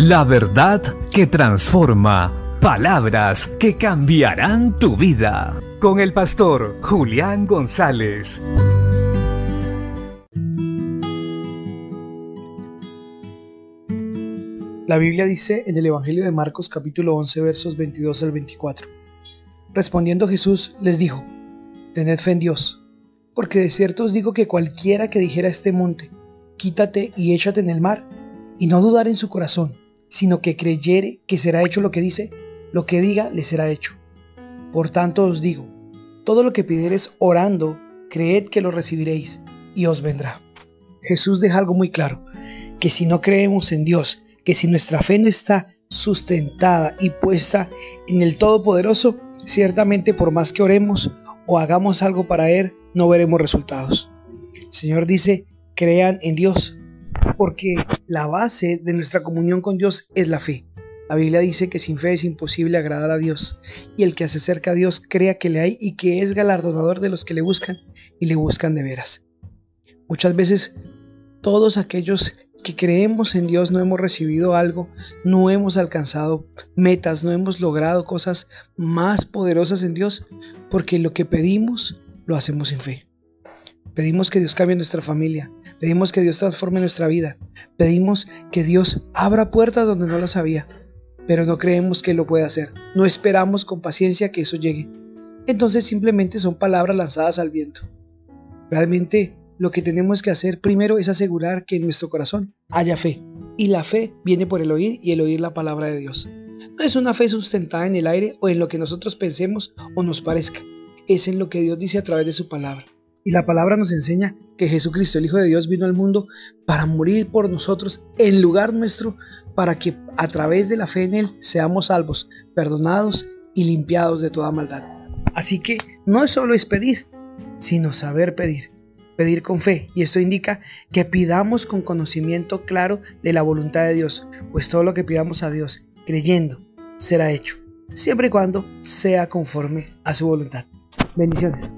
La verdad que transforma. Palabras que cambiarán tu vida. Con el pastor Julián González. La Biblia dice en el Evangelio de Marcos capítulo 11 versos 22 al 24. Respondiendo Jesús les dijo, Tened fe en Dios, porque de cierto os digo que cualquiera que dijera a este monte, quítate y échate en el mar, y no dudar en su corazón, sino que creyere que será hecho lo que dice, lo que diga le será hecho. Por tanto os digo, todo lo que pidiereis orando, creed que lo recibiréis, y os vendrá. Jesús deja algo muy claro, que si no creemos en Dios, que si nuestra fe no está sustentada y puesta en el Todopoderoso, ciertamente por más que oremos o hagamos algo para Él, no veremos resultados. El Señor dice, crean en Dios, porque la base de nuestra comunión con Dios es la fe. La Biblia dice que sin fe es imposible agradar a Dios, y el que se acerca a Dios crea que le hay y que es galardonador de los que le buscan y le buscan de veras. Muchas veces todos aquellos que creemos en Dios no hemos recibido algo, no hemos alcanzado metas, no hemos logrado cosas más poderosas en Dios, porque lo que pedimos lo hacemos en fe. Pedimos que Dios cambie nuestra familia, pedimos que Dios transforme nuestra vida, pedimos que Dios abra puertas donde no las había, pero no creemos que lo pueda hacer, no esperamos con paciencia que eso llegue. Entonces simplemente son palabras lanzadas al viento. Realmente lo que tenemos que hacer primero es asegurar que en nuestro corazón haya fe. Y la fe viene por el oír y el oír la palabra de Dios. No es una fe sustentada en el aire o en lo que nosotros pensemos o nos parezca. Es en lo que Dios dice a través de su palabra. Y la palabra nos enseña que Jesucristo, el Hijo de Dios, vino al mundo para morir por nosotros en lugar nuestro, para que a través de la fe en Él seamos salvos, perdonados y limpiados de toda maldad. Así que no es solo es pedir, sino saber pedir pedir con fe y esto indica que pidamos con conocimiento claro de la voluntad de Dios, pues todo lo que pidamos a Dios creyendo será hecho, siempre y cuando sea conforme a su voluntad. Bendiciones.